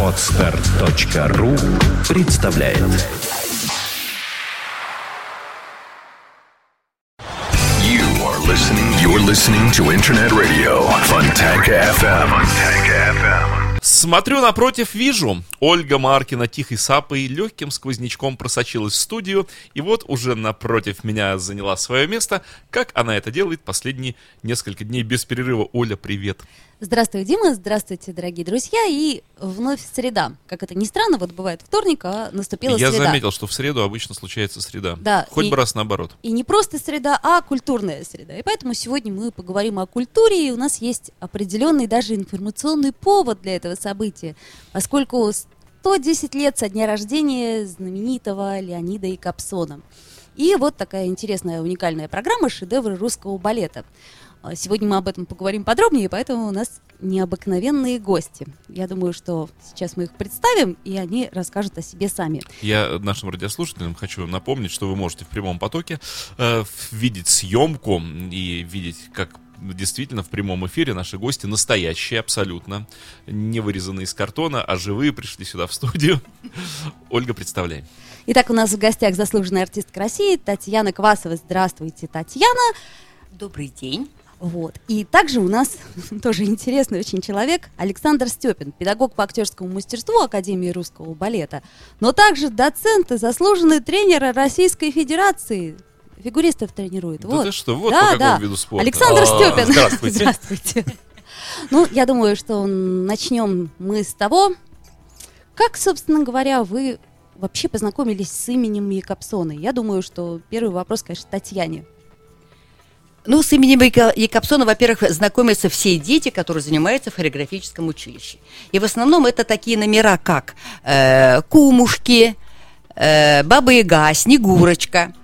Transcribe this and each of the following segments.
Отстар.ру представляет You are listening. You're listening to Internet Radio Fontanka FM. Fontanka FM. Смотрю напротив, вижу. Ольга Маркина тихой сапой легким сквознячком просочилась в студию, и вот уже напротив меня заняла свое место, как она это делает последние несколько дней без перерыва. Оля, привет. Здравствуй, Дима, здравствуйте, дорогие друзья, и вновь среда. Как это ни странно, вот бывает вторник, а наступила Я среда. заметил, что в среду обычно случается среда. Да, Хоть и- бы раз наоборот. И не просто среда, а культурная среда. И поэтому сегодня мы поговорим о культуре, и у нас есть определенный даже информационный повод для этого события, поскольку 110 лет со дня рождения знаменитого Леонида и Капсона. И вот такая интересная, уникальная программа «Шедевры русского балета». А Сегодня мы об этом поговорим подробнее, поэтому у нас необыкновенные гости. Я думаю, что сейчас мы их представим, и они расскажут о себе сами. Я нашим радиослушателям хочу напомнить, что вы можете в прямом потоке э, видеть съемку и видеть, как действительно в прямом эфире наши гости настоящие абсолютно, не вырезанные из картона, а живые пришли сюда в студию. Ольга, представляй. Итак, у нас в гостях заслуженная артистка России Татьяна Квасова. Здравствуйте, Татьяна. Добрый день. Вот. И также у нас тоже интересный очень человек Александр Степин, педагог по актерскому мастерству Академии русского балета, но также доцент и заслуженный тренер Российской Федерации. Фигуристов тренирует. Да вот. ты что, вот да, по какому да. виду спорта. Александр А, Степин. здравствуйте. Здравствуйте. Ну, я думаю, что начнем мы с того, как, собственно говоря, вы вообще познакомились с именем Якобсона. Я думаю, что первый вопрос, конечно, Татьяне. Ну, с именем Яко- Якобсона, во-первых, знакомятся все дети, которые занимаются в хореографическом училище. И в основном это такие номера, как э, Кумушки, э, Баба Яга, Снегурочка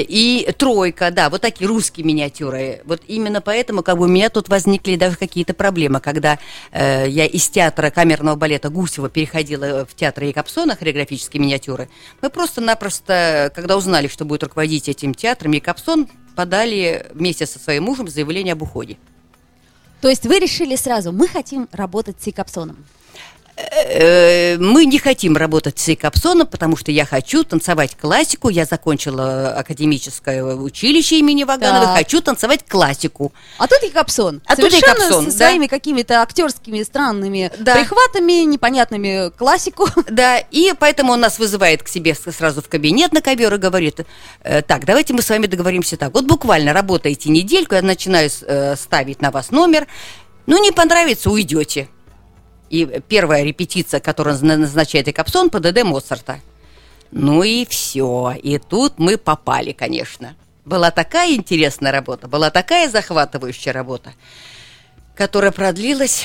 и Тройка, да, вот такие русские миниатюры. Вот именно поэтому как бы у меня тут возникли даже какие-то проблемы, когда э, я из театра камерного балета Гусева переходила в театр Якобсона, хореографические миниатюры. Мы просто-напросто, когда узнали, что будет руководить этим театром Якобсон, подали вместе со своим мужем заявление об уходе. То есть вы решили сразу, мы хотим работать с Якобсоном. Э, Мы не хотим работать с Якобсоном, потому что я хочу танцевать классику. Я закончила академическое училище имени Вагановой. Так. Хочу танцевать классику. А тут Якобсон. А тут Совершенно Якобсон, со да. своими какими-то актерскими странными Да. прихватами, непонятными классику. Да, и поэтому он нас вызывает к себе сразу в кабинет на ковер и говорит, э, так, давайте мы с вами договоримся так. Вот буквально работаете недельку, я начинаю э, ставить на вас номер. Ну, не понравится, уйдете. И первая репетиция, которую на- назначает Экапсон, ПДД Моцарта. Ну и все. И тут мы попали, конечно. Была такая интересная работа, была такая захватывающая работа, которая продлилась,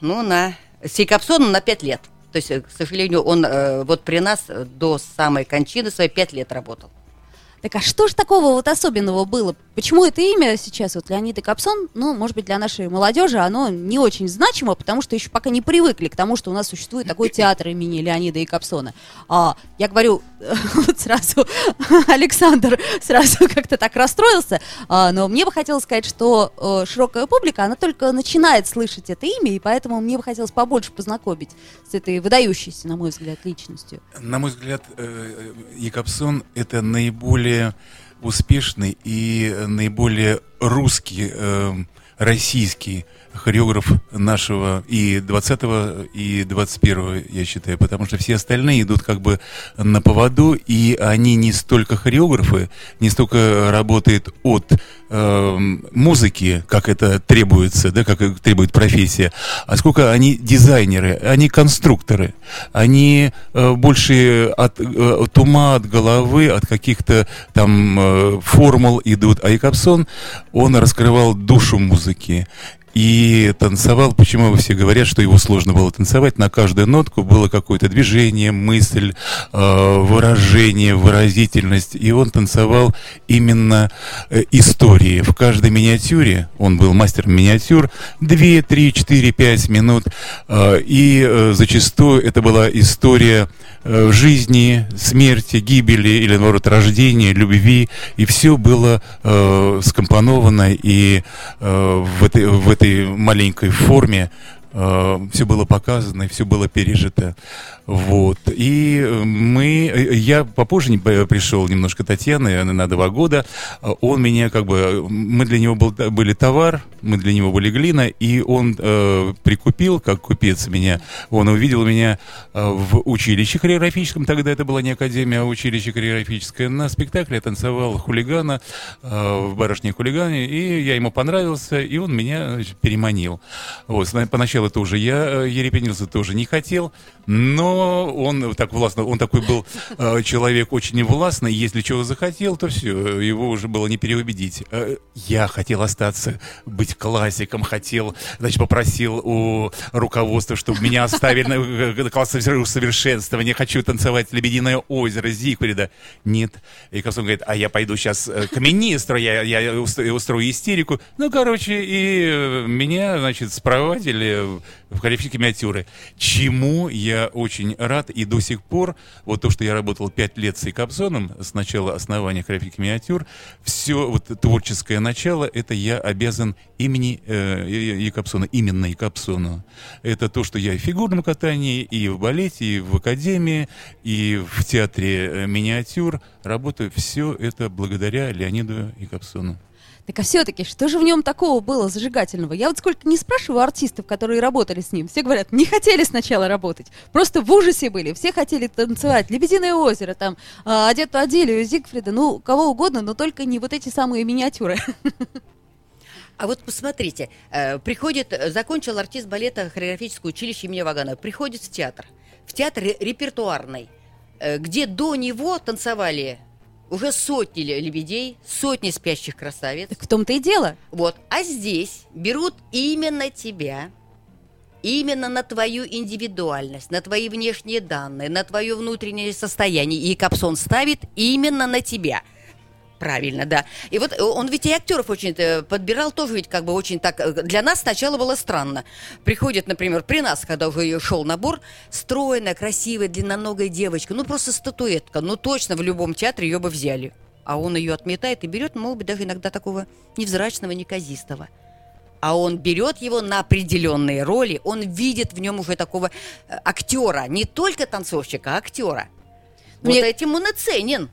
ну, на... С на пять лет. То есть, к сожалению, он э, вот при нас до самой кончины свои пять лет работал. Так а что ж такого вот особенного было? Почему это имя сейчас, вот Леонид и Капсон, ну, может быть, для нашей молодежи оно не очень значимо, потому что еще пока не привыкли к тому, что у нас существует такой театр имени Леонида и Капсона. А, я говорю, вот сразу Александр сразу как-то так расстроился, а, но мне бы хотелось сказать, что э, широкая публика, она только начинает слышать это имя, и поэтому мне бы хотелось побольше познакомить с этой выдающейся, на мой взгляд, личностью. На мой взгляд, э, Якобсон это наиболее успешный и наиболее русский, э, российский хореограф нашего и 20 и 21 я считаю, потому что все остальные идут как бы на поводу, и они не столько хореографы, не столько работают от э, музыки, как это требуется, да, как требует профессия, а сколько они дизайнеры, они конструкторы, они э, больше от, э, от ума, от головы, от каких-то там э, формул идут. А Якобсон, он раскрывал душу музыки. И танцевал, почему все говорят, что его сложно было танцевать, на каждую нотку было какое-то движение, мысль, э, выражение, выразительность. И он танцевал именно э, истории. В каждой миниатюре, он был мастер миниатюр, 2, 3, 4, 5 минут. э, И зачастую это была история э, жизни, смерти, гибели или, наоборот, рождения, любви. И все было э, скомпоновано и э, в, этой, в этой маленькой форме все было показано, все было пережито. Вот. И мы, я попозже пришел немножко Татьяны на два года. Он меня как бы, мы для него был, были товар, мы для него были глина, и он э, прикупил, как купец меня, он увидел меня э, в училище хореографическом, тогда это была не академия, а училище хореографическое. На спектакле я танцевал хулигана э, в барышне хулигане, и я ему понравился, и он меня переманил. Вот, поначалу тоже я э, ерепенился, тоже не хотел, но он так властно, он такой был э, человек очень властный, если чего захотел, то все, его уже было не переубедить. Э, я хотел остаться, быть классиком, хотел, значит, попросил у руководства, чтобы меня оставили на э, класс совершенствования, хочу танцевать «Лебединое озеро» Зигфрида. Нет. И Косун говорит, а я пойду сейчас к министру, я, я ус- устрою истерику. Ну, короче, и э, меня, значит, спровадили в хореографические миниатюры. Чему я очень рад, и до сих пор, вот то, что я работал пять лет с Икапсоном, с начала основания хореографических миниатюр, все вот творческое начало, это я обязан имени э, именно Якобсону. Это то, что я и в фигурном катании, и в балете, и в академии, и в театре э, миниатюр работаю. Все это благодаря Леониду Якобсону. Так а все-таки, что же в нем такого было зажигательного? Я вот сколько не спрашиваю артистов, которые работали с ним, все говорят, не хотели сначала работать, просто в ужасе были, все хотели танцевать, «Лебединое озеро», там, а, «Одету Аделию», Зигфрида, ну, кого угодно, но только не вот эти самые миниатюры. А вот посмотрите, э, приходит, э, закончил артист балета хореографическое училище имени Ваганова, приходит в театр, в театр ре- репертуарный, э, где до него танцевали уже сотни ле- лебедей, сотни спящих красавиц. Так в том-то и дело. Вот. А здесь берут именно тебя, именно на твою индивидуальность, на твои внешние данные, на твое внутреннее состояние. И Капсон ставит именно на тебя. Правильно, да. И вот э, он ведь и актеров очень э, подбирал тоже ведь как бы очень так... э, Для нас сначала было странно. Приходит, например, при нас, когда уже шел набор, стройная, красивая, длинноногая девочка, ну просто статуэтка, ну точно в любом театре ее бы взяли. А он ее отметает и берет, может быть, даже иногда такого невзрачного, неказистого. А он берет его на определенные роли, он видит в нем уже такого актера, не только танцовщика, а актера. Вот Мне- этим он и ценен.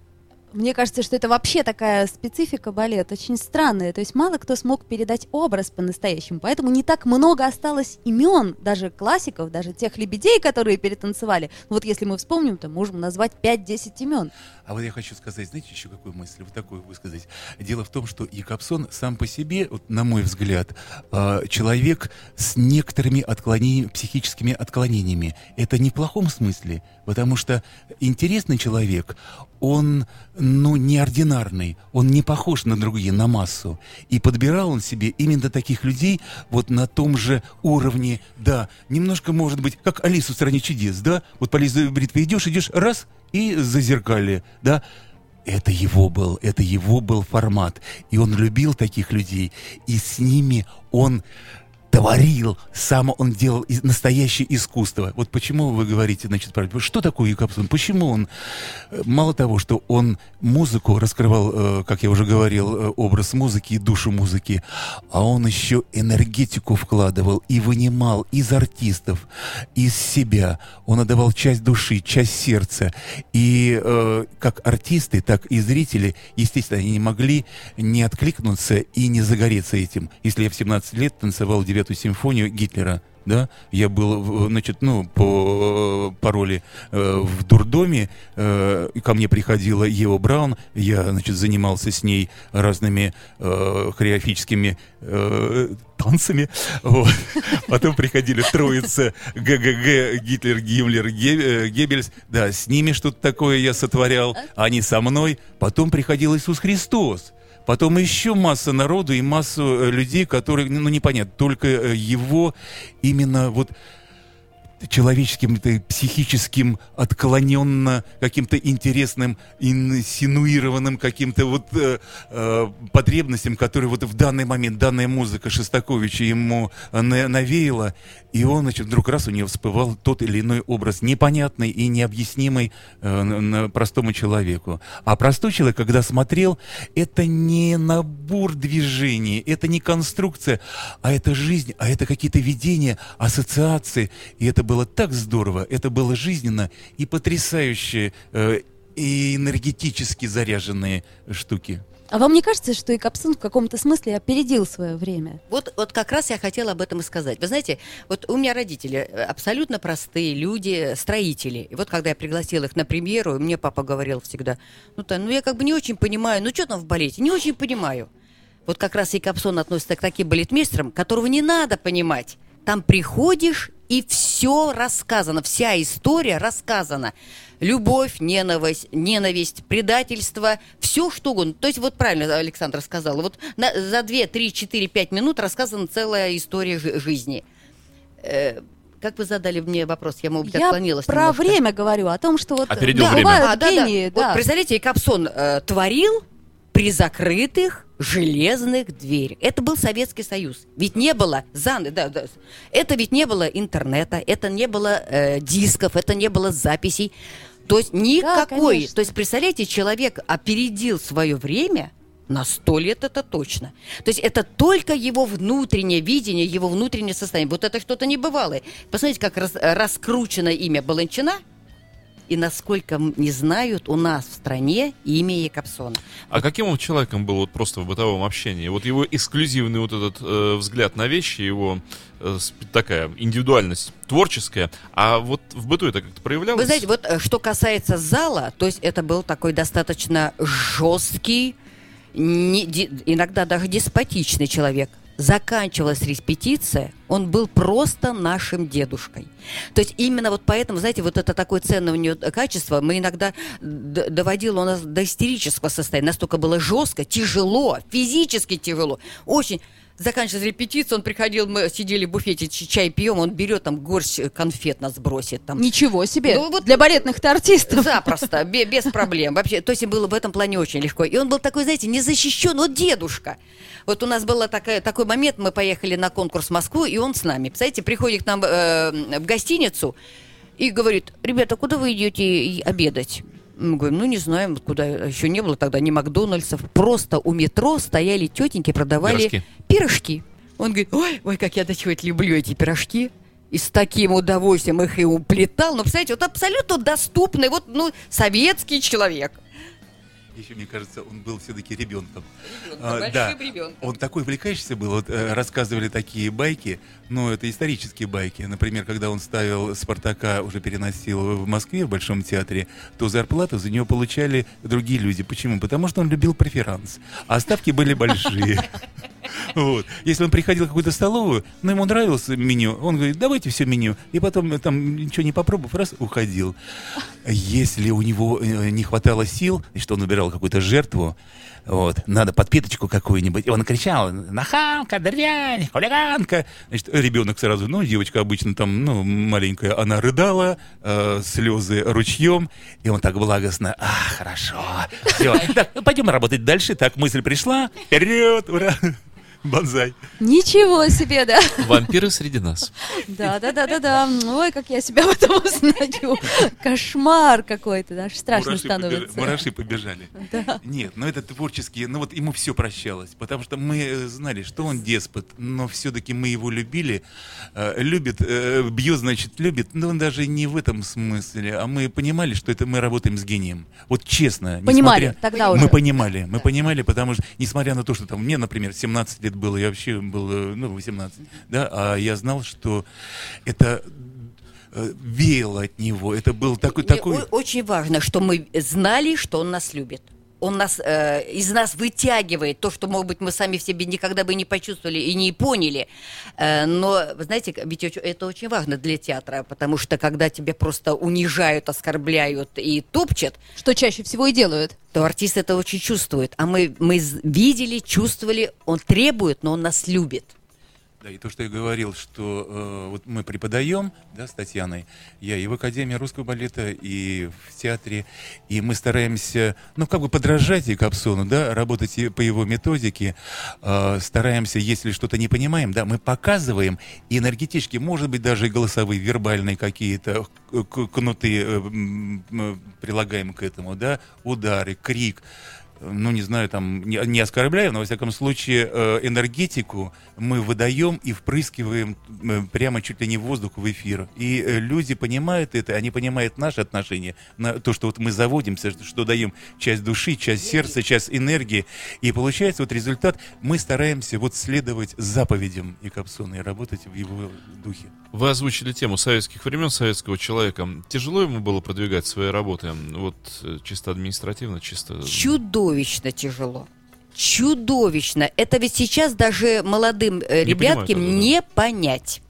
Мне кажется, что это вообще такая специфика балета, очень странная. То есть мало кто смог передать образ по-настоящему, поэтому не так много осталось имен, даже классиков, даже тех лебедей, которые перетанцевали. Вот если мы вспомним, то можем назвать 5-10 имен. А вот я хочу сказать, знаете, еще какую мысль, вот такую высказать. Дело в том, что Якобсон сам по себе, вот, на мой взгляд, э, человек с некоторыми отклонениями, психическими отклонениями. Это не в плохом смысле, потому что интересный человек, он, ну, неординарный, он не похож на другие, на массу. И подбирал он себе именно таких людей вот на том же уровне, да, немножко, может быть, как Алису в «Стране чудес», да? Вот по лезвию бритвы идешь, идешь, раз, и зазеркали, да? Это его был, это его был формат. И он любил таких людей. И с ними он творил, сам он делал настоящее искусство. Вот почему вы говорите, значит, про- что такое Якобсон? Почему он, э, мало того, что он музыку раскрывал, э, как я уже говорил, э, образ музыки и душу музыки, а он еще энергетику вкладывал и вынимал из артистов, из себя. Он отдавал часть души, часть сердца. И как артисты, так и зрители, естественно, они не могли не откликнуться и не загореться этим. Если я в 17 лет танцевал девятую симфонию Гитлера, да, я был, значит, ну, по, по роли э, в дурдоме, э, ко мне приходила Ева Браун, я, значит, занимался с ней разными э, хореографическими э, танцами, вот. потом приходили троица ГГГ, Гитлер, Гиммлер, э, Геббельс, да, с ними что-то такое я сотворял, они со мной, потом приходил Иисус Христос, Потом еще масса народу и массу э, людей, которые, ну, непонятно, только э, его именно вот человеческим, это, психическим, отклоненно, каким-то интересным, инсинуированным каким-то вот э, э, потребностям, которые вот в данный момент, данная музыка Шостаковича ему на, навеяла, и он, значит, вдруг раз у него всплывал тот или иной образ, непонятный и необъяснимый э, простому человеку. А простой человек, когда смотрел, это не набор движений, это не конструкция, а это жизнь, а это какие-то видения, ассоциации, и это было так здорово, это было жизненно и потрясающе, э, и энергетически заряженные штуки. А вам не кажется, что и Капсун в каком-то смысле опередил свое время? Вот, вот как раз я хотела об этом и сказать. Вы знаете, вот у меня родители э, абсолютно простые люди, строители. И вот когда я пригласила их на премьеру, мне папа говорил всегда, ну, то, ну я как бы не очень понимаю, ну что там в балете, не очень понимаю. Вот как раз и Капсон относится к таким балетмейстерам, которого не надо понимать. Там приходишь, и все рассказано, вся история рассказана. Любовь, ненависть, ненависть, предательство, все что угодно. То есть вот правильно Александр сказал, вот на, за 2, 3, 4, 5 минут рассказана целая история жи- жизни. Э, как вы задали мне вопрос? Я, может быть, Я отклонилась про немножко. время говорю, о том, что вот Опередил да, время. бывают А, да, да. гении, да. Вот представляете, и Капсон э, творил при закрытых железных дверях. Это был Советский Союз. Ведь не было заны, да, да. Это ведь не было интернета, это не было э, дисков, это не было записей. То есть никакой. конечно. То есть, представляете, человек опередил свое время на сто лет это точно. То есть это только его внутреннее видение, его внутреннее состояние. Вот это что-то небывалое. Посмотрите, как раз- раскручено имя Баланчина и насколько не знают у нас в стране имя Якобсона. А каким он человеком был вот просто в бытовом общении? Вот его эксклюзивный вот этот э, взгляд на вещи, его э, такая индивидуальность творческая, а вот в быту это как-то проявлялось? Вы знаете, вот э, что касается зала, то есть это был такой достаточно жесткий, не- ди- иногда даже деспотичный человек. Заканчивалась репетиция, он был просто нашим дедушкой. То есть именно вот поэтому, знаете, вот это такое ценное у нее качество, мы иногда доводило у нас до истерического состояния. Настолько было жестко, тяжело, физически тяжело. Очень. Заканчивалась репетиция, он приходил, мы сидели в буфете, чай пьем, он берет там горсть конфет нас бросит. Там. Ничего себе. Ну, вот- Для балетных-то артистов. Запросто, бе- без проблем. Вообще, то есть было в этом плане очень легко. И он был такой, знаете, незащищен, вот дедушка. Вот у нас был такой, момент, мы поехали на конкурс в Москву, и он с нами. Представляете, приходит к нам э, в гостиницу и говорит, ребята, куда вы идете обедать? Мы говорим, ну не знаем, куда еще не было тогда ни Макдональдсов. Просто у метро стояли тетеньки, продавали Пирожки. пирожки. Он говорит, ой, ой, как я до чего люблю эти пирожки. И с таким удовольствием их и уплетал. Ну, представляете, вот абсолютно доступный, вот, ну, советский человек. Еще, мне кажется, он был все-таки ребенком. Ребенком, А, да, ребенком. он такой увлекающийся был. Вот, э, рассказывали такие байки, ну, это исторические байки. Например, когда он ставил «Спартака», уже переносил в Москве, в Большом театре, то зарплату за него получали другие люди. Почему? Потому что он любил преферанс. А ставки были большие. Вот. Если он приходил в какую-то столовую, но ему нравилось меню, он говорит, давайте все меню. И потом там ничего не попробовав, раз, уходил. Если у него э, не хватало сил, что он выбирал какую-то жертву, вот, надо подпиточку какую-нибудь, и он кричал, нахамка, дрянь, хулиганка. Значит, ребенок сразу, ну, девочка обычно там, ну, маленькая, она рыдала, э, слезы ручьем, и он так благостно, а, хорошо, все, так, пойдем работать дальше, так, мысль пришла, вперед, ура, банзай. Ничего себе, да. Вампиры среди нас. Да, да, да, да, да. Ой, как я себя в этом узнаю. Кошмар какой-то, даже страшно Мураши побежали- становится. мураши побежали. Да. Нет, но это творческие, ну вот ему все прощалось, потому что мы э, знали, что он деспот, но все-таки мы его любили, э, любит, э, бьет, значит, любит, но он даже не в этом смысле, а мы понимали, что это мы работаем с гением. Вот честно. Понимали, несмотря- тогда Мы уже. понимали, мы понимали, потому что, несмотря на то, что там мне, например, 17 лет было, я вообще был, э, ну, 18, да, а я знал, что это э, веяло от него, это был такой, такой... очень важно, что мы знали, что он нас любит. Он нас э, из нас вытягивает то, что, может быть, мы сами в себе никогда бы не почувствовали и не поняли. Э, но, вы знаете, ведь это очень важно для театра, потому что когда тебя просто унижают, оскорбляют и топчат, Что чаще всего и делают. то артист это очень чувствует. А мы, мы видели, чувствовали, он требует, но он нас любит. Да, и то, что я говорил, что э, вот мы преподаем, да, с Татьяной, я и в Академии русского балета, и в театре, и мы стараемся, ну, как бы подражать и Капсону, да, работать по его методике, э, стараемся, если что-то не понимаем, да, мы показываем, энергетически, может быть, даже и голосовые, вербальные какие-то э, кнуты э, прилагаем к этому, да, удары, крик, ну, не знаю, там, не, не оскорбляю, но, во всяком случае, э, энергетику мы выдаем и впрыскиваем э, прямо чуть ли не воздух в эфир. И э, люди понимают это, они понимают наше отношение, на то, что вот мы заводимся, что, что даем часть души, часть сердца, часть энергии. И получается вот результат, мы стараемся вот следовать заповедям Якобсона и работать в его духе. Вы озвучили тему советских времен, советского человека. Тяжело ему было продвигать свои работы? Вот э, чисто административно, чисто... Чудовищно тяжело. Чудовищно. Это ведь сейчас даже молодым э, Не ребяткам это, да. не понять.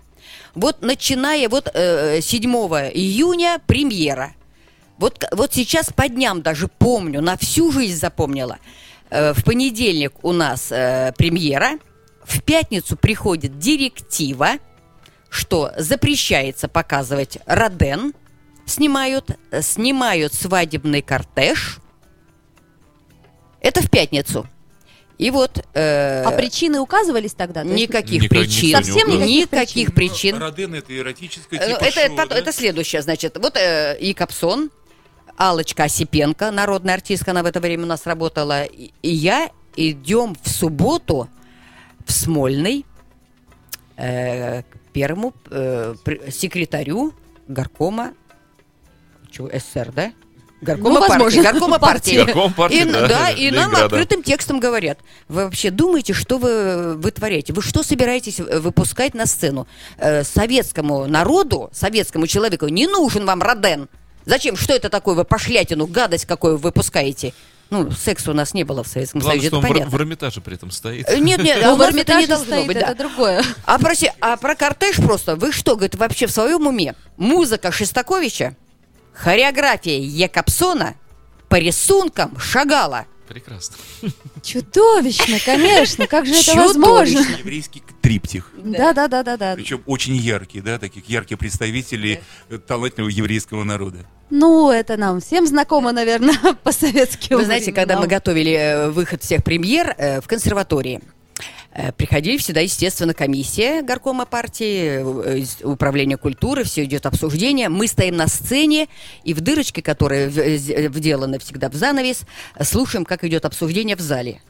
Вот начиная вот э, 7 июня премьера. Вот, вот сейчас по дням даже помню, на всю жизнь запомнила. Э, в понедельник у нас э, премьера, в пятницу приходит директива, что запрещается показывать Роден, снимают, снимают свадебный кортеж. Это в пятницу. И вот э, А причины указывались тогда? То никаких Никак- причин, Совсем никаких никаких причин. Роден это эротическое Э, типа Это, шоу, это, да? это следующее, значит. Вот э, и Капсон, Алочка Осипенко, народная артистка, она в это время у нас работала, и, и я идем в субботу в Смольный э, к первому э, секретарю горкома чего, СССР, да? Горкома Ну, партии. Горкома партии. партии. Горком партии, и, да, да, и нам открытым текстом говорят, вы вообще думаете, что вы вытворяете? Вы что собираетесь выпускать на сцену? Э, советскому народу, советскому человеку не нужен вам Роден. Зачем? Что это такое? Вы пошлятину, гадость какую вы выпускаете? Ну, секса у нас не было в Советском Главное, Союзе, что это он в, понятно. в Эрмитаже при этом стоит. Э, Нет, нет, а в это не Эрмитаже должно стоит, быть, это да. другое. А, проси, а про кортеж просто, вы что, говорит, вообще в своем уме? Музыка Шестаковича, хореография Якобсона по рисункам Шагала. Прекрасно. Чудовищно, конечно. Как же это возможно? Еврейский триптих. Да, да, да, да, да. Причем очень яркий, да, таких ярких представителей талантливого еврейского народа. Ну, это нам всем знакомо, наверное, по-советски. Вы знаете, когда мы готовили э, выход всех премьер э, в консерватории, приходили всегда, естественно, комиссия горкома партии, э, из управления культуры, все идет обсуждение. Мы стоим на сцене, и в дырочке, которая э, вделана всегда в занавес, э, слушаем, как идет обсуждение в зале.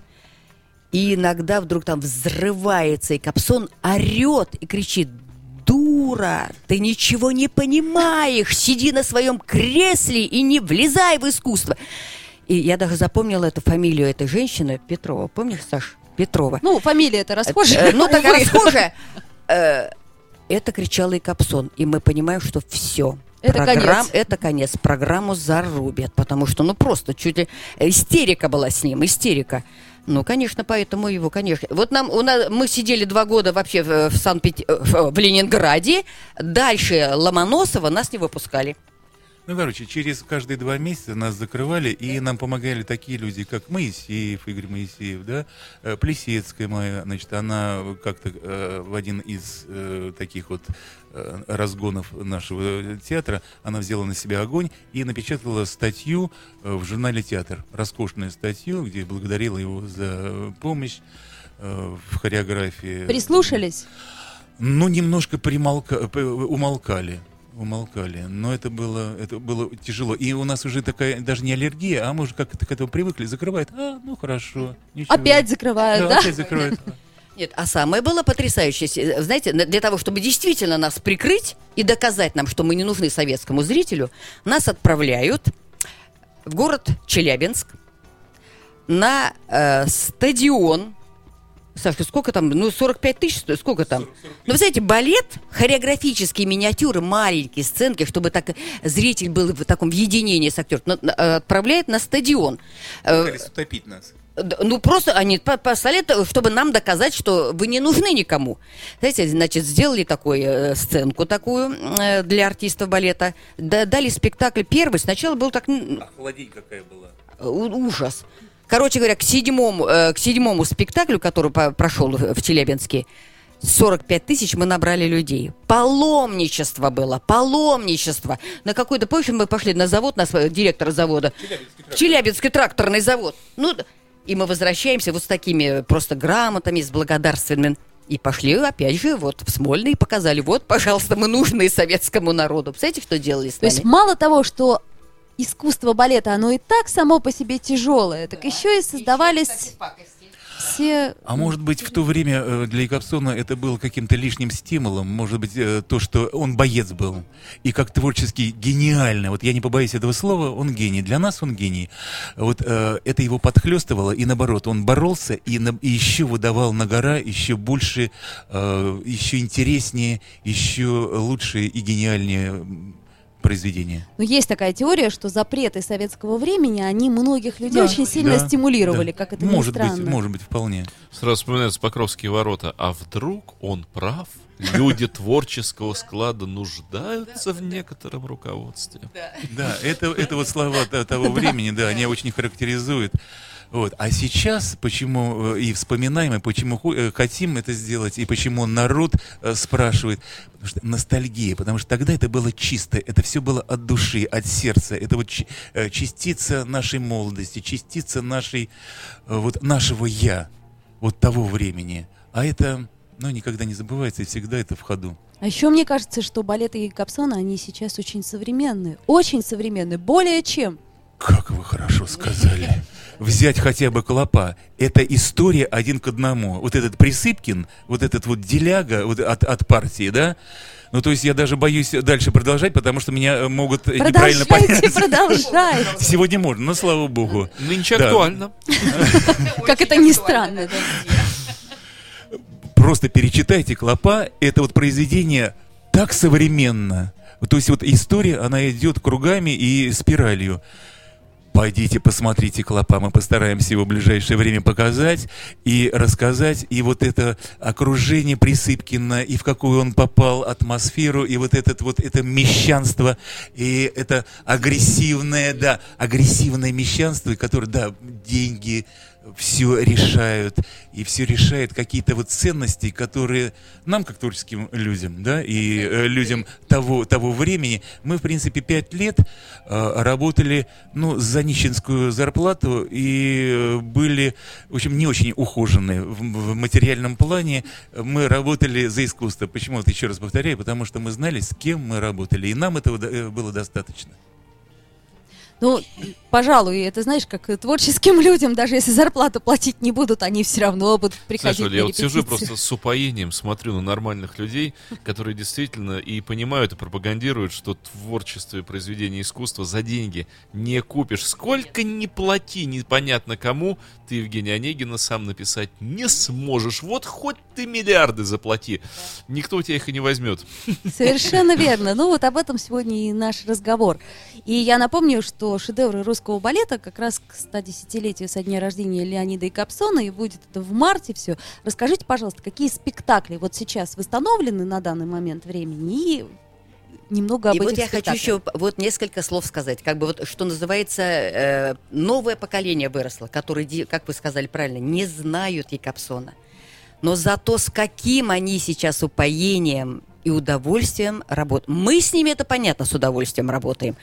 И иногда вдруг там взрывается, и Капсон орет и кричит, дура, ты ничего не понимаешь, сиди на своем кресле и не влезай в искусство. И я даже запомнила эту фамилию этой женщины, Петрова, помнишь, Саш? Петрова. Ну, фамилия это расхожая. Э, Ну, такая Увы. расхожая. Э, Это кричал и Капсон. И мы понимаем, что все. Это конец. Это конец. Программу зарубят. Потому что, ну, просто чуть ли... Истерика была с ним, истерика. Ну, конечно, поэтому его, конечно. Вот нам, у нас, мы сидели два года вообще в, в Санкт-Пет- э, в, в Ленинграде. Дальше Ломоносова нас не выпускали. Ну, короче, через каждые два месяца нас закрывали, и нам помогали такие люди, как Моисеев, Игорь Моисеев, да, э, Плесецкая моя, значит, она как-то э, в один из э, таких вот э, разгонов нашего театра, она взяла на себя огонь и напечатала статью э, в журнале «Театр», роскошную статью, где благодарила его за помощь э, в хореографии. Прислушались? Ну, немножко примолка... умолкали. Умолкали. Но это было, это было тяжело. И у нас уже такая даже не аллергия, а мы уже как-то к этому привыкли. Закрывает. А, ну хорошо. ничего. Опять закрывают, да? опять закрывает. Нет, а самое было потрясающее, с- знаете, на- для того, чтобы действительно нас прикрыть и доказать нам, что мы не нужны советскому зрителю, нас отправляют в город Челябинск на э, стадион. Сашка, сколько там? Ну, 45 тысяч, сколько там? Ну, вы знаете, балет, хореографические миниатюры, маленькие сценки, чтобы так зритель был в таком единении с актером, э, отправляет на стадион. Э, Пытались утопить нас. Ну, просто они по- послали, это, чтобы нам доказать, что вы не нужны никому. Знаете, значит, сделали такую э, сценку такую э, для артистов балета. Да- дали спектакль первый. Сначала был так м, Охладень какая была. ужас. Короче говоря, к седьмому, э, к седьмому спектаклю, который прошел в Челябинске, 45 тысяч мы набрали людей. Паломничество было, паломничество. На какой-то, помнишь, мы пошли на завод, нас э, директор завода. Челябинский тракторный завод. Ну, и мы возвращаемся вот с такими просто грамотами, с благодарственным. И пошли опять же вот в Смольный и показали, вот, пожалуйста, мы нужны советскому народу. Представляете, что делали с То есть нами? мало того, что искусство балета, оно и так само по себе тяжелое, так еще и создавались все... А может быть, в то время э, для Якобсона это было каким-то лишним стимулом, может быть, э, то, что он боец был, и как творчески гениально, вот я не побоюсь этого слова, он гений, для нас он гений. Вот э, это его подхлестывало, и наоборот, он боролся и, на- и еще выдавал на гора еще больше, еще интереснее, еще лучше и гениальнее м, произведения. Но есть такая теория, что запреты советского времени, они многих людей очень сильно Да, стимулировали, да. как это может ни странно. быть, может быть, вполне. Сразу вспоминаются Покровские ворота. А вдруг он прав? Люди творческого склада нуждаются в некотором руководстве. Да, это, это вот слова то- того времени, да, они очень характеризуют. Вот. А сейчас, почему э, и вспоминаем, и почему э, хотим это сделать, и почему народ э, спрашивает, потому что ностальгия, потому что тогда это было чисто, это все было от души, от сердца, это вот частица нашей молодости, частица нашей, вот нашего «я», вот того времени. А это, ну, никогда не забывается, и всегда это в ходу. А еще мне кажется, что балеты и Капсона, они сейчас очень современные. Очень современные. Более чем. Как вы хорошо сказали. Взять хотя бы клопа. Это история один к одному. Вот этот Присыпкин, вот этот вот деляга вот от, от партии, да? Ну, то есть я даже боюсь дальше продолжать, потому что меня э, могут неправильно понять. продолжайте. Сегодня можно, но слава богу. Нынче Да. актуально. Как это ни странно. да. Просто перечитайте клопа. Это вот произведение так современно. То есть вот история, она идет кругами и спиралью. Пойдите, посмотрите клопа, мы постараемся его в ближайшее время показать и рассказать. И вот это окружение Присыпкина, и в какую он попал атмосферу, и вот этот вот это мещанство, и это агрессивное, да, агрессивное мещанство, которое, да, деньги, все решают, и все решает какие-то вот ценности, которые нам, как творческим людям, да, и э, людям того, того времени, мы, в принципе, пять лет э, работали, ну, за нищенскую зарплату и э, были, в общем, не очень ухожены в, в материальном плане. Мы работали за искусство. Почему? Вот еще раз повторяю, потому что мы знали, с кем мы работали, и нам этого э, было достаточно. Ну, пожалуй, это знаешь, как творческим людям, даже если зарплату платить не будут, они все равно будут приходить Знаешь, Оля, я вот сижу просто с упоением, смотрю на нормальных людей, которые действительно и понимают, и пропагандируют, что творчество и произведение искусства за деньги не купишь. Сколько ни плати, непонятно кому, ты Евгения Онегина сам написать не сможешь. Вот хоть ты миллиарды заплати, никто у тебя их и не возьмет. Совершенно верно. Ну вот об этом сегодня и наш разговор. И я напомню, что шедевры русского балета как раз к 110-летию со дня рождения Леонида и Капсона, и будет это в марте все. Расскажите, пожалуйста, какие спектакли вот сейчас восстановлены на данный момент времени и немного об И вот я хочу еще вот несколько слов сказать. Как бы вот, что называется, э, новое поколение выросло, которые, как вы сказали правильно, не знают Якобсона. Но зато с каким они сейчас упоением и удовольствием работают. Мы с ними, это понятно, с удовольствием работаем.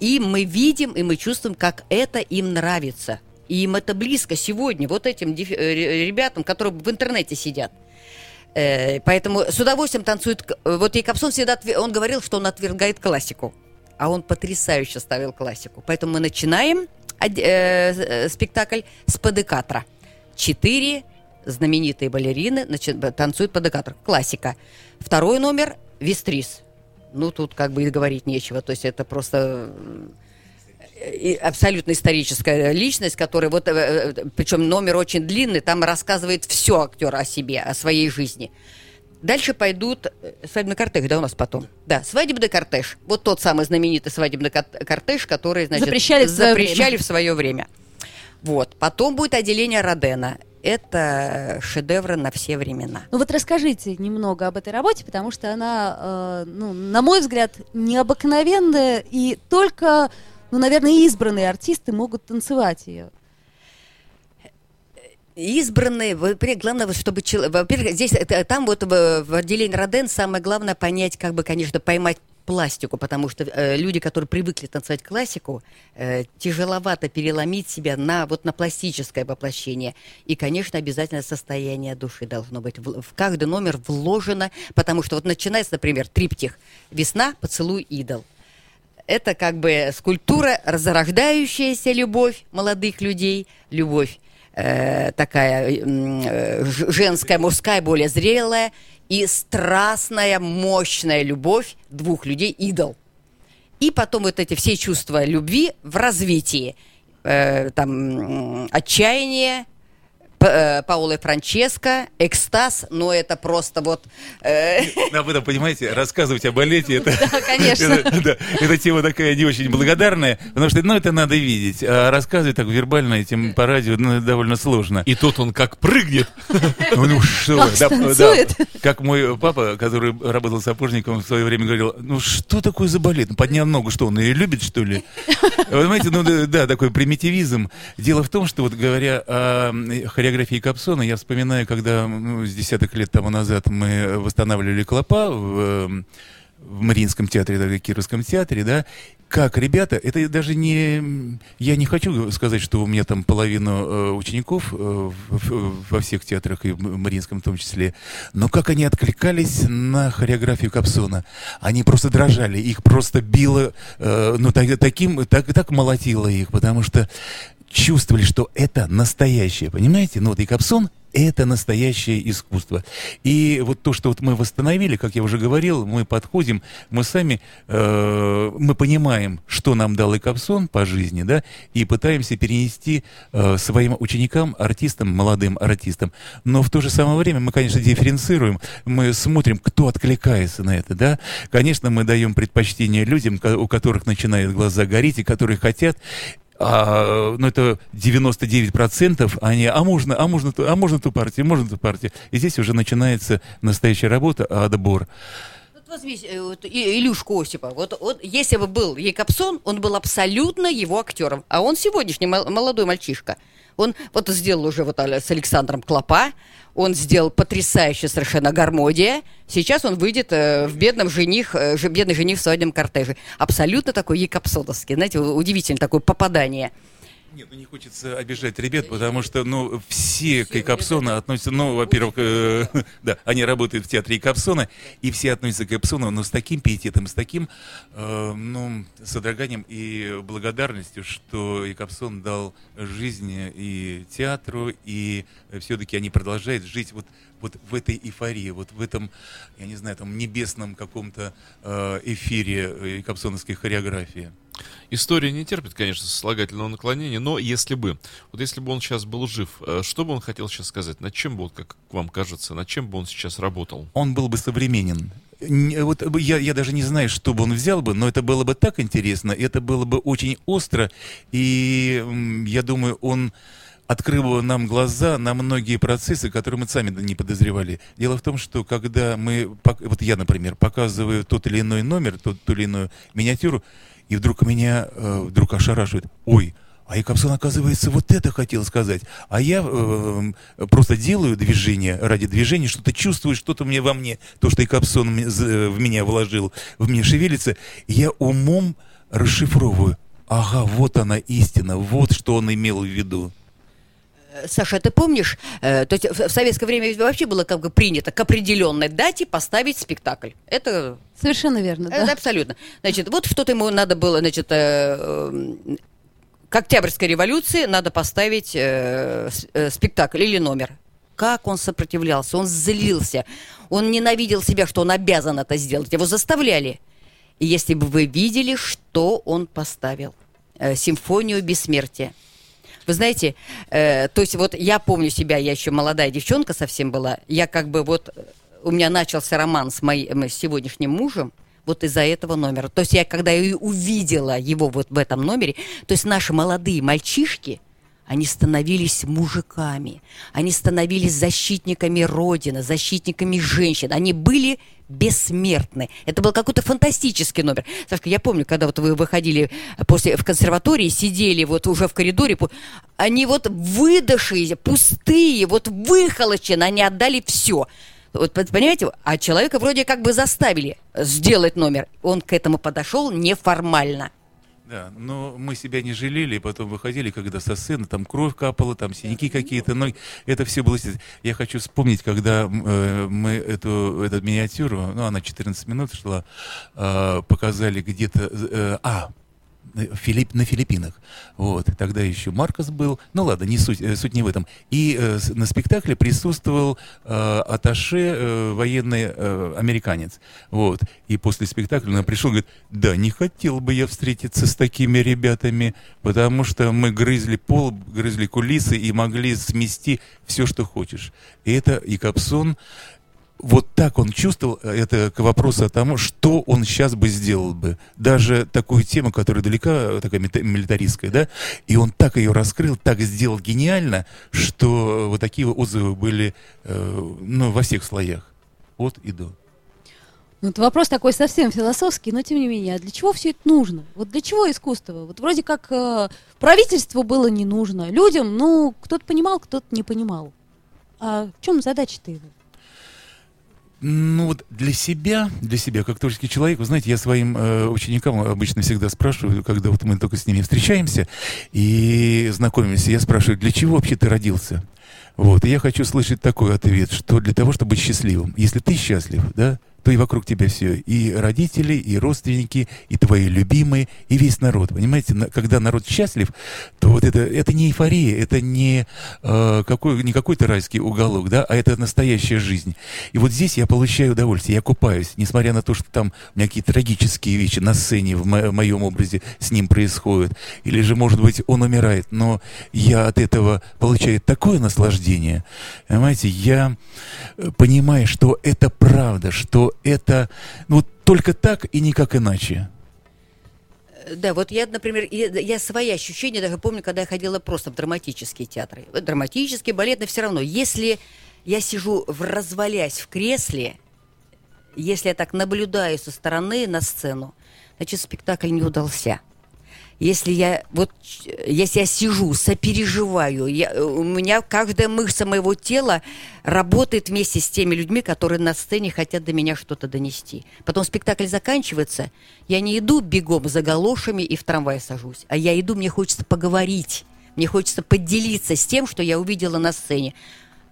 И мы видим, и мы чувствуем, как это им нравится. И им это близко сегодня, вот этим э, ре- ребятам, которые в интернете сидят. Э, Поэтому с удовольствием танцует. э, Вот Якобсон всегда, он говорил, что он отвергает классику. А он потрясающе ставил классику. Поэтому мы начинаем спектакль с падекатра. Четыре знаменитые балерины танцуют падекатр. Классика. Второй номер – вестрис. Ну, тут как бы и говорить нечего. То есть это просто э, и абсолютно историческая личность, которая вот, э, э, причем номер очень длинный, там рассказывает все актер о себе, о своей жизни. Дальше пойдут свадебный кортеж, да, у нас потом? Да, свадебный кортеж. Вот тот самый знаменитый свадебный кортеж, который, значит, Запрещали в свое запрещали время. в свое время. Вот. Потом будет отделение Родена. Это шедевры на все времена. Ну вот расскажите немного об этой работе, потому что она, э, ну, на мой взгляд, необыкновенная, и только, ну, наверное, избранные артисты могут танцевать ее. избранные, во-первых, главное, вот, чтобы человек, во-первых, здесь, это- там вот в, в отделении Роден самое главное понять, как бы, конечно, поймать пластику, потому что э, люди, которые привыкли танцевать классику, э, тяжеловато переломить себя на вот на пластическое воплощение. И, конечно, обязательно состояние души должно быть. В, в каждый номер вложено, потому что вот начинается, например, триптих «Весна, поцелуй, идол». Это как бы скульптура, разрождающаяся любовь молодых людей, любовь э, такая э, женская, мужская, более зрелая, и страстная, мощная любовь двух людей, идол. И потом вот эти все чувства любви в развитии. Э, там отчаяние, Э, Паоло и Франческо, экстаз, но это просто вот... э, Ну, Об этом, понимаете, рассказывать о балете, это... Да, конечно. Это, да, эта тема такая не очень благодарная, потому что, ну, это надо видеть. А рассказывать так вербально этим по радио, ну, довольно сложно. И тут он как прыгнет. Ну, ну что вы, Как станцует. Как мой папа, который работал сапожником в свое время, говорил, ну что такое за балет? Ну, поднял ногу, что он ее любит, что ли? Вы знаете, ну да, да, такой примитивизм. Дело в том, что вот говоря о хореографии Капсона, я вспоминаю, когда ну, с десяток лет тому назад мы восстанавливали Клопа в, эм, в Мариинском театре, да, Кировском театре, да, как ребята, это даже не... Я не хочу сказать, что у меня там половину э, учеников э, в- в- во всех театрах, и в Мариинском в том числе, но как они откликались на хореографию Капсона. Они просто дрожали, их просто било, э, ну, так- таким, так, так молотило их, потому что чувствовали, что это настоящее, понимаете? Ну вот и Капсон это настоящее искусство. И вот то, что вот мы восстановили, как я уже говорил, мы подходим, мы сами, э, мы понимаем, что нам дал Капсон по жизни, да, и пытаемся перенести э, своим ученикам, артистам, молодым артистам. Но в то же самое время мы, конечно, дифференцируем, мы смотрим, кто откликается на это, да. Конечно, мы даем предпочтение людям, у которых начинают глаза гореть, и которые хотят а, ну, это 99%, они, а можно, а можно, а можно ту партию, можно ту партию. И здесь уже начинается настоящая работа, а отбор. Вот возьми э, вот Илюшку Осипа. Вот, вот если бы был Екапсон, он был абсолютно его актером. А он сегодняшний мол- молодой мальчишка. Он вот сделал уже вот с Александром Клопа, он сделал потрясающе совершенно гармодия. Сейчас он выйдет э, в бедном жених, э, бедный жених в свадебном кортеже. Абсолютно такой Екапсоновский, знаете, удивительное такое попадание. Нет, ну не хочется обижать ребят, потому что, ну, все к Капсона относятся, ну, во-первых, э, да, они работают в театре Капсона, и все относятся к Капсону, но с таким пиететом, с таким, э, ну, содроганием и благодарностью, что и Капсон дал жизнь и театру, и все-таки они продолжают жить. Вот вот в этой эйфории, вот в этом, я не знаю, там небесном каком-то э, эфире э, капсоновской хореографии. История не терпит, конечно, сослагательного наклонения, но если бы, вот если бы он сейчас был жив, э, что бы он хотел сейчас сказать? Над чем бы, он, как вам кажется, над чем бы он сейчас работал? он был бы современен. Не- Вот я, я даже не знаю, что бы он взял бы, но это было бы так интересно, это было бы очень остро, и я думаю, он открыл бы нам глаза на многие процессы, которые мы сами не подозревали. Дело в том, что когда мы, вот я, например, показываю тот или иной номер, тот, ту или иную миниатюру, и вдруг меня э, вдруг ошарашивает, ой, а Якобсон, оказывается, вот это хотел сказать. А я э, просто делаю движение ради движения, что-то чувствую, что-то мне во мне, то, что Якобсон э, в меня вложил, в меня шевелится, я умом расшифровываю. Ага, вот она истина, вот что он имел в виду. Саша, ты помнишь, э, то есть в, в советское время вообще было как бы принято к определенной дате поставить спектакль. Это Совершенно верно, Это да. абсолютно. Значит, вот что-то ему надо было, значит, э, э, к Октябрьской революции надо поставить э, э, спектакль или номер. Как он сопротивлялся, он злился, он ненавидел себя, что он обязан это сделать. Его заставляли. И если бы вы видели, что он поставил. Э, симфонию бессмертия. Вы знаете, э, то есть вот я помню себя, я еще молодая девчонка совсем была, я как бы вот, э, у меня начался роман с моим с сегодняшним мужем, вот из-за этого номера. То есть я когда и увидела его вот в этом номере, то есть наши молодые мальчишки, они становились мужиками, они становились защитниками Родины, защитниками женщин, они были бессмертны. Это был какой-то фантастический номер. Сашка, я помню, когда вот вы выходили после в консерватории, сидели вот уже в коридоре, они вот выдохшие, пустые, вот выхолощены, они отдали все. Вот понимаете, а человека вроде как бы заставили сделать номер. Он к этому подошел неформально. Да, но мы себя не жалели, и потом выходили, когда со сцены, там кровь капала, там синяки какие-то, но это все было... Я хочу вспомнить, когда э, мы эту, эту миниатюру, ну, она 14 минут шла, э, показали где-то... э, а, Филипп, на Филиппинах. Вот. Тогда еще Маркос был. Ну ладно, не суть, э, суть не в этом. И э, на спектакле присутствовал э, аташе э, военный э, американец. Вот. И после спектакля он пришел и говорит, да, не хотел бы я встретиться с такими ребятами, потому что мы грызли пол, грызли кулисы и могли смести все, что хочешь. И это и Капсон, вот так он чувствовал, э, это к вопросу о том, что он сейчас бы сделал бы. Даже такую тему, которая далека, э, такая милитаристская, да, и он так ее раскрыл, так сделал гениально, что вот такие отзывы были, э, ну, во всех слоях, от и до. Ну, это вопрос такой совсем философский, но тем не менее, а для чего все это нужно? Вот для чего искусство? Вот вроде как э, правительству было не нужно, людям, ну, кто-то понимал, кто-то не понимал. А в чем задача-то его? Ну вот для себя, для себя, как творческий человек, вы знаете, я своим э, ученикам обычно всегда спрашиваю, когда вот мы только с ними встречаемся и знакомимся, я спрашиваю, для чего вообще ты родился? Вот, и я хочу слышать такой ответ, что для того, чтобы быть счастливым. Если ты счастлив, да, то и вокруг тебя все, и родители, и родственники, и твои любимые, и весь народ. Понимаете, когда народ счастлив, то вот это, это не эйфория, это не, э, какой, не какой-то райский уголок, да, а это настоящая жизнь. И вот здесь я получаю удовольствие, я купаюсь, несмотря на то, что там у меня какие-то трагические вещи на сцене в, мо- моем образе с ним происходят, или же, может быть, он умирает, но я от этого получаю такое наслаждение, понимаете, я э, понимаю, что это правда, что это ну, вот только так и никак иначе. Да, вот я, например, я, я свои ощущения даже помню, когда я ходила просто в драматические театры. Драматический, балетный, все равно. Если я сижу в развалясь в кресле, если я так наблюдаю со стороны на сцену, значит, спектакль не удался. Если я вот, если я сижу, сопереживаю, я, э, у меня каждая мышца моего тела работает вместе с теми людьми, которые на сцене хотят до меня что-то донести. Потом спектакль заканчивается, я не иду бегом за галошами и в трамвай сажусь, а я иду, мне хочется поговорить, мне хочется поделиться с тем, что я увидела на сцене.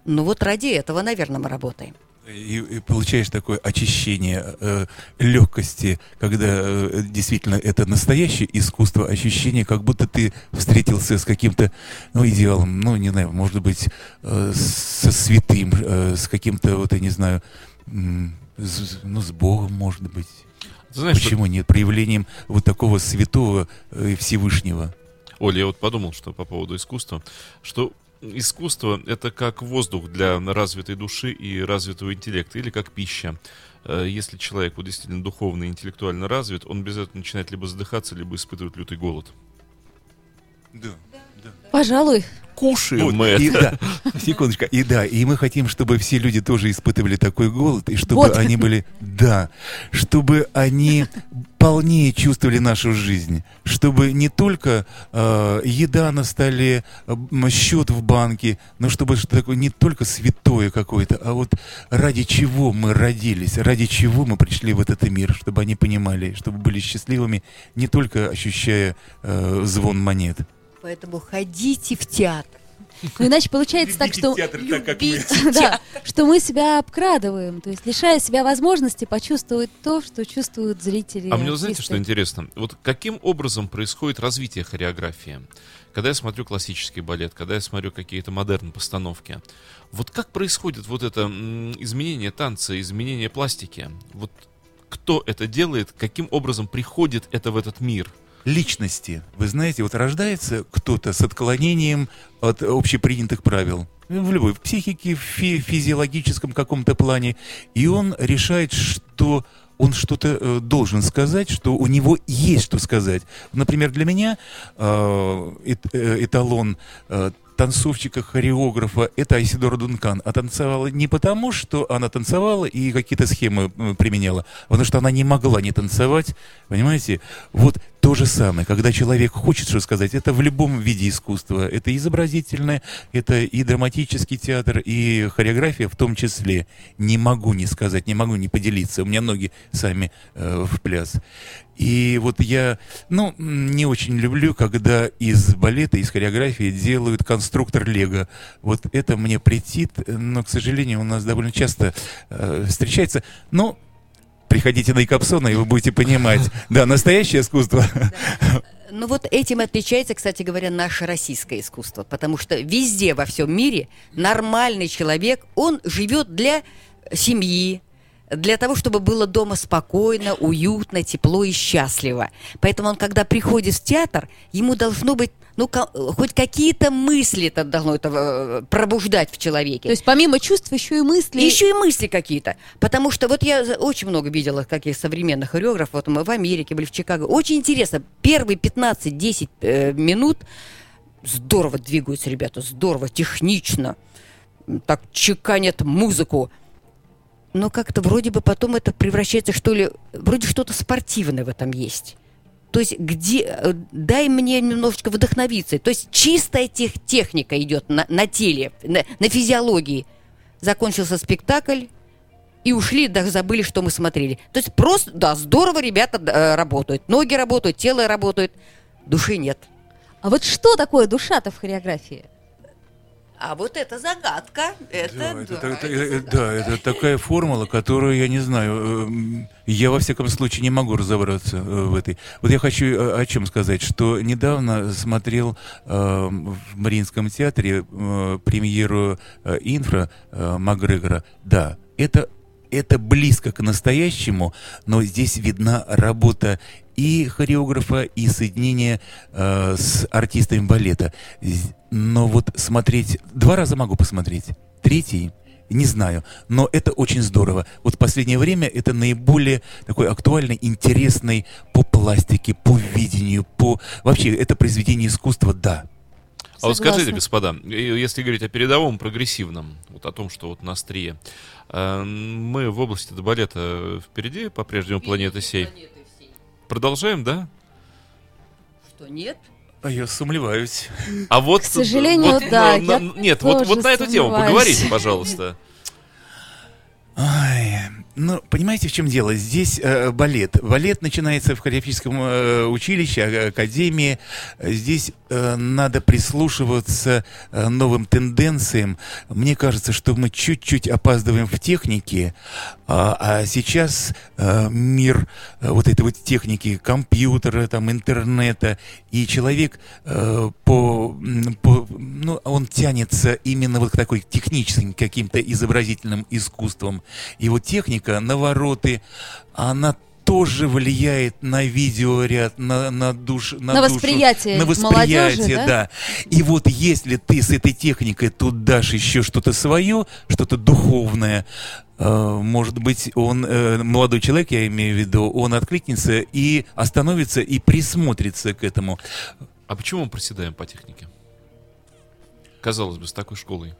Ну вот ради этого, наверное, мы работаем. И, и получаешь такое очищение э, легкости, когда э, действительно это настоящее искусство, ощущение, как будто ты встретился с каким-то ну, идеалом, ну, не знаю, может быть, э, со святым, э, с каким-то, вот я не знаю, м, с- ну, с Богом, может быть. Ты знаешь, Почему нет? Проявлением вот такого святого э, Всевышнего. Оля, я вот подумал, что по поводу искусства, что искусство это как воздух для развитой души и развитого интеллекта, или как пища. Э, Если человек вот действительно духовно и интеллектуально развит, он без этого начинает либо задыхаться, либо испытывать лютый голод. Да. Пожалуй. Кушаем Вот, мы и, это. да, секундочку, и да, и мы хотим, чтобы все люди тоже испытывали такой голод, и чтобы Вот. они были, да, чтобы они полнее чувствовали нашу жизнь, чтобы не только э, еда на столе, э, счет в банке, но чтобы что такое не только святое какое-то, а вот ради чего мы родились, ради чего мы пришли в этот мир, чтобы они понимали, чтобы были счастливыми, не только ощущая э, звон монет. Поэтому ходите в театр. Ну, иначе получается так, что... театр так, как мы. Да, что мы себя обкрадываем, то есть лишая себя возможности почувствовать то, что чувствуют зрители. А мне, знаете, что интересно? Вот каким образом происходит развитие хореографии? Когда я смотрю классический балет, когда я смотрю какие-то модерн постановки, вот как происходит вот это изменение танца, изменение пластики? Вот кто это делает, каким образом приходит это в этот мир? Личности. Вы знаете, вот рождается кто-то с отклонением от общепринятых правил. Ну, В любой в психике, в фи- физиологическом каком-то плане. И он решает, что он что-то э, должен сказать, что у него есть что сказать. Например, для меня э, э, эталон э, танцовщика, хореографа, это Айсидора Дункан. А танцевала не потому, что она танцевала и какие-то схемы применяла, а потому что она не могла не танцевать, понимаете? Вот то же самое, когда человек хочет что сказать, это в любом виде искусства. Это изобразительное, это и драматический театр, и хореография в том числе. Не могу не сказать, не могу не поделиться. У меня ноги сами э, в пляс. И вот я, ну, не очень люблю, когда из балета, из хореографии делают конструктор Лего. Вот это мне претит, но, к сожалению, у нас довольно часто э, встречается. Но приходите на Икапсона, и вы будете понимать. Да, настоящее искусство. Ну вот этим отличается, кстати говоря, наше российское искусство, потому что везде во всем мире нормальный человек, он живет для семьи, для того, чтобы было дома спокойно, уютно, тепло и счастливо. Поэтому он, когда приходит в театр, ему должно быть, ну, хоть какие-то мысли это должно это э, пробуждать в человеке. То есть помимо чувств еще и мысли. Еще и мысли какие-то. Потому что вот я очень много видела каких современных хореографов. Вот мы в Америке были, в Чикаго. Очень интересно. Первые 15-10 э, минут здорово двигаются ребята, здорово, технично. Так чеканят музыку. Но как-то вроде бы потом это превращается, что ли, вроде что-то спортивное в этом есть. То есть где, э, дай мне немножечко вдохновиться. То есть чистая тех, техника идет на, на теле, на, на физиологии. Закончился спектакль, и ушли, даже забыли, что мы смотрели. То есть просто, да, здорово ребята э, работают. Ноги работают, тело работает, души нет. А вот что такое душа-то в хореографии? А вот это загадка. Это, Да, это, та- та- э, да, это такая формула, которую я не знаю. эм, Я во всяком случае не могу разобраться э, в этой. Вот я хочу э, о чем сказать, что недавно смотрел эм, в Мариинском театре э, премьеру э, Инфра э, Макгрегора. Да, это это близко к настоящему, но здесь видна работа и хореографа, и соединение э, с артистами балета. Но вот смотреть... Два раза могу посмотреть. Третий не знаю, но это очень здорово. Вот в последнее время это наиболее такой актуальный, интересный по пластике, по видению, по... Вообще, это произведение искусства, да. А вот скажите, господа, если говорить о передовом, прогрессивном, вот о том, что вот на острие, э, мы в области балета впереди по-прежнему планеты сей. Продолжаем, да? Что нет? А я сомневаюсь. А вот... К сожалению, вот, да, э, я на- Нет, вот, вот на эту тему поговорите, пожалуйста. Ай, ну, понимаете, в чем дело? Здесь э, балет. Балет начинается в хореографическом э, училище, а- академии. Здесь э, надо прислушиваться э, новым тенденциям. Мне кажется, что мы чуть-чуть опаздываем в технике, а, а сейчас э, мир э, вот этой вот техники, компьютера, там, интернета, и человек э, по, по, ну, он тянется именно вот к такой техническим каким-то изобразительным искусством. И вот техника, навороты, она тоже влияет на видеоряд, на, на душ, на, На душу, восприятие на восприятие, молодежи, да? да. И вот если ты с этой техникой тут дашь еще что-то свое, что-то духовное, э, может быть, он, э, молодой человек, я имею в виду, он откликнется и остановится и присмотрится к этому. А почему мы проседаем по технике? Казалось бы, с такой школой.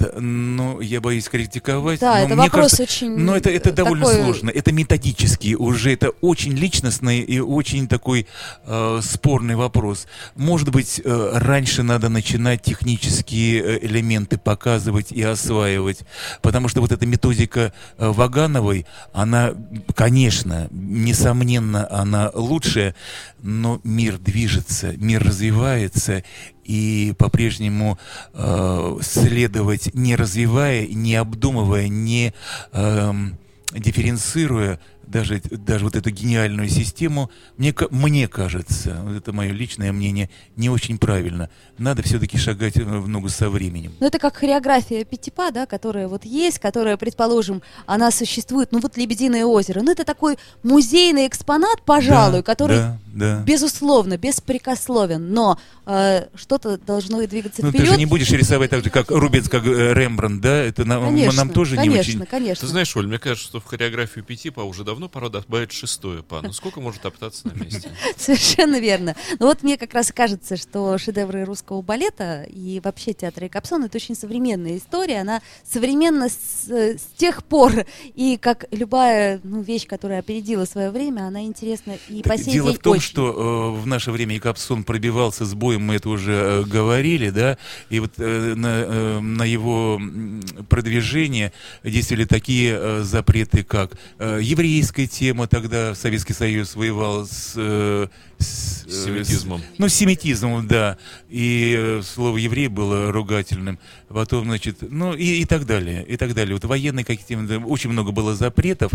Ну, я боюсь критиковать. Да, но это мне вопрос кажется, очень, Но это, это довольно такой- сложно. Это методически уже. Это очень личностный и очень такой э, спорный вопрос. Может быть, э, раньше надо начинать технические э, элементы показывать и осваивать. Потому что вот эта методика э, Вагановой, она, конечно, несомненно, она лучшая, но мир движется, мир развивается, и по-прежнему э, следовать, не развивая, не обдумывая, не эм, дифференцируя даже, даже вот эту гениальную систему, мне, мне кажется, вот это мое личное мнение, не очень правильно. Надо все-таки шагать э, в ногу со временем. Ну, это как хореография Пятипа, да, которая вот есть, которая, предположим, она существует, ну, вот «Лебединое озеро». Ну, это такой музейный экспонат, пожалуй, Да, который да, да. безусловно, беспрекословен, но э, что-то должно и двигаться Ну, вперед. ты же не будешь рисовать так же, как Рубенс, как э, Рембрандт, да? Это нам, Конечно, нам тоже конечно, не очень... конечно. Ты знаешь, Оль, мне кажется, что в хореографию пяти па уже давно пора добавить шестое па. Ну сколько может топтаться на месте? Совершенно верно. Но вот мне как раз кажется, что шедевры русского балета и вообще театра Капсон это очень современная история. Она современна с, э, с тех пор. И как любая ну, вещь, которая опередила свое время, она интересна и по сей Дело день в том. Что э, в наше время Якобсон пробивался с боем, мы это уже э, говорили, да, и вот э, на, э, на его продвижение действовали такие э, запреты, как э, еврейская тема, тогда Советский Союз воевал с... э, с, э, С семитизмом. ну, с семитизмом, да. И э, слово еврей было ругательным. Потом, значит, ну и, и так далее, и так далее. Вот военные какие-то, очень много было запретов.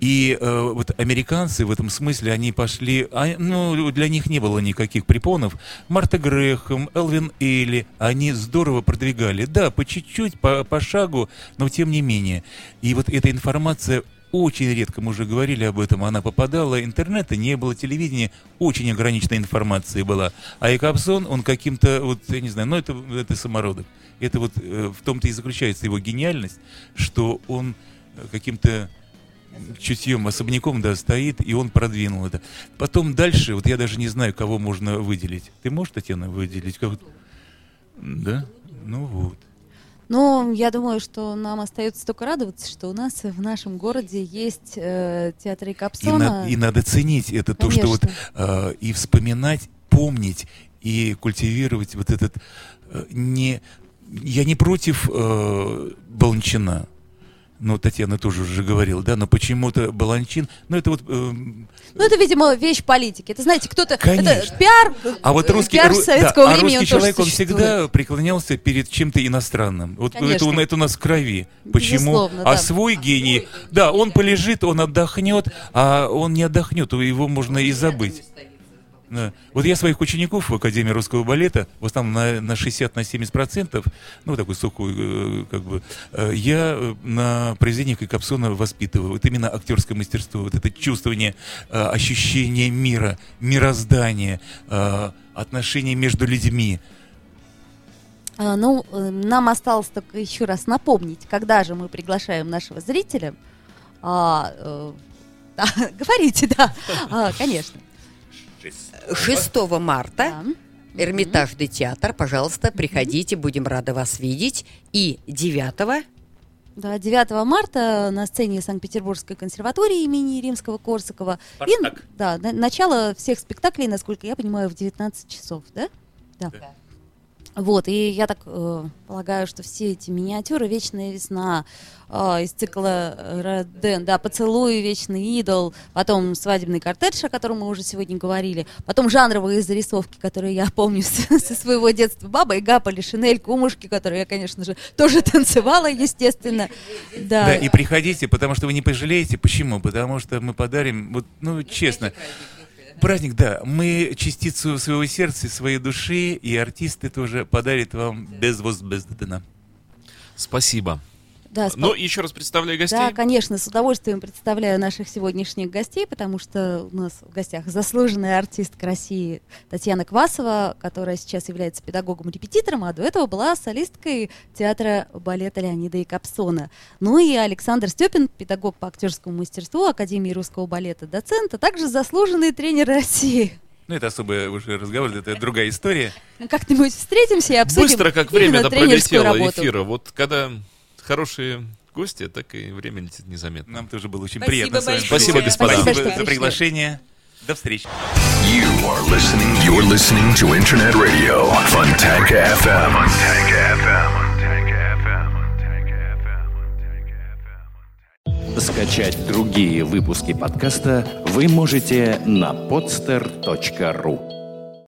И э, вот американцы в этом смысле, они пошли, а, ну, для них не было никаких препонов. Марта Грехом, Элвин Элли, они здорово продвигали. Да, по чуть-чуть, по, по шагу, но тем не менее. И вот эта информация очень редко, мы уже говорили об этом, она попадала, интернета не было, телевидения, очень ограниченная информация была. А Экапсон, он каким-то, вот, я не знаю, ну это, это самородок. Это вот э, в том-то и заключается его гениальность, что он э, каким-то чутьем, особняком, да, стоит, и он продвинул это. Потом дальше, вот я даже не знаю, кого можно выделить. Ты можешь, Татьяна, выделить? Как... Да? Ну вот. Ну, я думаю, что нам остается только радоваться, что у нас в нашем городе есть э, театр И, Капсона. на- и надо ценить это, то, что вот Конечно. э, и вспоминать, помнить и культивировать вот этот э, не я не против э, Баланчина. Ну, Татьяна тоже уже говорила, да, но почему-то Баланчин, ну, это вот... э, Ну, это, видимо, вещь политики. Это, знаете, кто-то... Это Конечно. пиар, а вот э, русский, пиар ру- советского да, а времени, русский он тоже человек, он всегда преклонялся перед чем-то иностранным. Вот это, Конечно. у- это у нас в крови. Почему? Безусловно, а да. свой гений, да, он полежит, он отдохнет, а он не отдохнет, его можно и забыть. Вот я своих учеников в Академии русского балета, в основном на, на 60 на 70 процентов, ну, такой сухой, э, как бы, э, я э, на произведениях Капсона воспитываю. Вот именно актерское мастерство, вот это чувствование, ощущение мира, мироздания, отношения между людьми. А, Ну, нам осталось только еще раз напомнить, когда же мы приглашаем нашего зрителя. А, э, говорите, да, А, конечно. 6 марта Да. Эрмитажный театр, пожалуйста, приходите, будем рады вас видеть. И 9 Да, 9 марта на сцене Санкт-Петербургской консерватории имени Римского Корсакова. И, да, на- начало всех спектаклей, насколько я понимаю, в 19 часов, да? Да. Вот, и я так э, полагаю, что все эти миниатюры «Вечная весна» э, из цикла э, Роден, да, «Поцелуй», «Вечный идол», потом «Свадебный кортедж», о котором мы уже сегодня говорили, потом жанровые зарисовки, которые я помню с- со своего детства, «Баба и Гапа», Шинель, «Кумушки», которые я, конечно же, тоже танцевала, естественно. Да, Да, и приходите, потому что вы не пожалеете. Почему? Потому что мы подарим, вот, ну, честно, праздник, да, мы частицу своего сердца, своей души, и артисты тоже подарят вам без возбездана. Спасибо. Да, спа- Ну, еще раз представляю гостей. Да, конечно, с удовольствием представляю наших сегодняшних гостей, потому что у нас в гостях заслуженная артистка России Татьяна Квасова, которая сейчас является педагогом-репетитором, а до этого была солисткой театра балета Леонида Якобсона. Ну и Александр Степин, педагог по актерскому мастерству Академии русского балета, доцент, а также заслуженный тренер России. Ну, это особый уже разговор, это другая история. Ну, Как-нибудь встретимся и обсудим Быстро, как время-то пролетело работу. эфира. Вот когда хорошие гости, так и время летит незаметно. Нам тоже было очень Спасибо приятно большое. Спасибо, господа. Спасибо Спасибо, что за приглашение. До встречи. You are listening. You're listening to Internet Radio, Funtank FM. Funtank FM. Скачать другие выпуски подкаста вы можете на podster.ru.